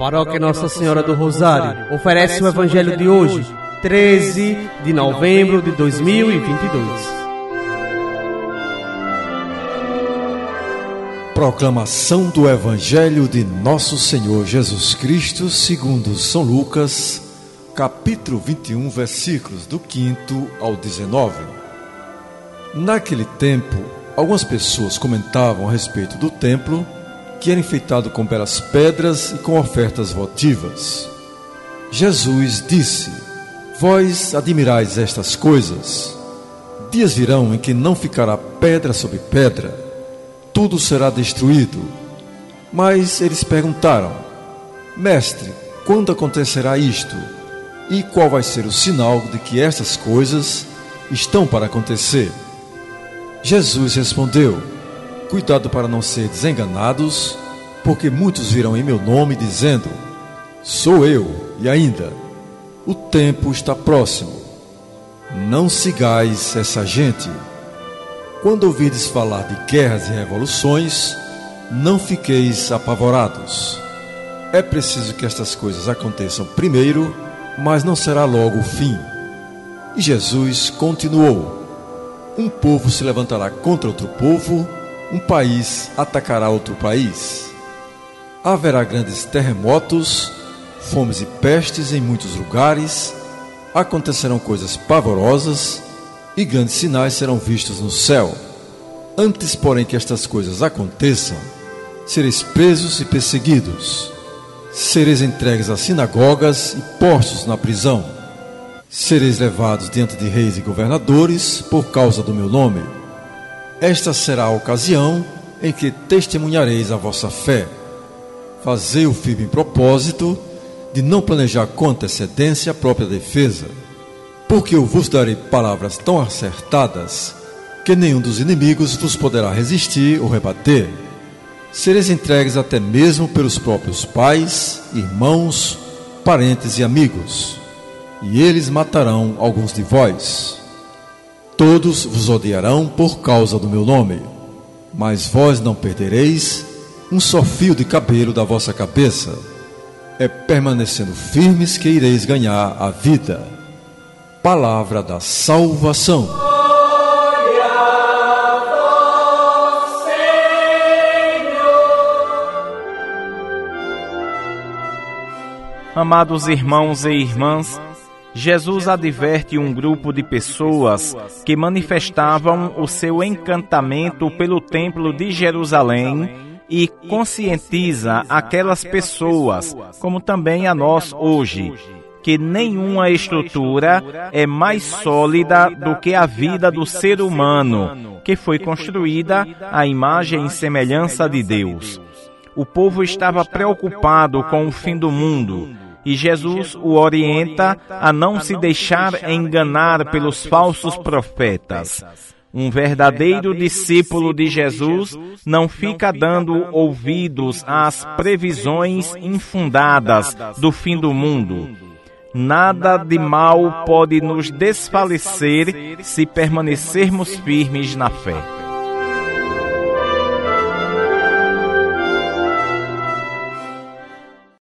Paróquia Nossa Senhora do Rosário oferece o Evangelho de hoje, 13 de novembro de 2022. Proclamação do Evangelho de Nosso Senhor Jesus Cristo, segundo São Lucas, capítulo 21, versículos do 5 ao 19. Naquele tempo, algumas pessoas comentavam a respeito do templo que era enfeitado com belas pedras e com ofertas votivas. Jesus disse: Vós admirais estas coisas. Dias virão em que não ficará pedra sobre pedra, tudo será destruído. Mas eles perguntaram: Mestre, quando acontecerá isto? E qual vai ser o sinal de que estas coisas estão para acontecer? Jesus respondeu: Cuidado para não ser desenganados, porque muitos virão em meu nome dizendo: Sou eu, e ainda, o tempo está próximo. Não sigais essa gente. Quando ouvides falar de guerras e revoluções, não fiqueis apavorados. É preciso que estas coisas aconteçam primeiro, mas não será logo o fim. E Jesus continuou: Um povo se levantará contra outro povo um país atacará outro país. Haverá grandes terremotos, fomes e pestes em muitos lugares, acontecerão coisas pavorosas e grandes sinais serão vistos no céu. Antes, porém, que estas coisas aconteçam, sereis presos e perseguidos, sereis entregues às sinagogas e postos na prisão, sereis levados diante de reis e governadores por causa do meu nome esta será a ocasião em que testemunhareis a vossa fé. Fazei o firme propósito de não planejar com antecedência a própria defesa, porque eu vos darei palavras tão acertadas que nenhum dos inimigos vos poderá resistir ou rebater. Sereis entregues até mesmo pelos próprios pais, irmãos, parentes e amigos, e eles matarão alguns de vós. Todos vos odiarão por causa do meu nome, mas vós não perdereis um só fio de cabelo da vossa cabeça. É permanecendo firmes que ireis ganhar a vida. Palavra da salvação. Amados irmãos e irmãs, Jesus adverte um grupo de pessoas que manifestavam o seu encantamento pelo Templo de Jerusalém e conscientiza aquelas pessoas, como também a nós hoje, que nenhuma estrutura é mais sólida do que a vida do ser humano, que foi construída à imagem e semelhança de Deus. O povo estava preocupado com o fim do mundo e Jesus o orienta a não se deixar enganar pelos falsos profetas. Um verdadeiro discípulo de Jesus não fica dando ouvidos às previsões infundadas do fim do mundo. Nada de mal pode nos desfalecer se permanecermos firmes na fé.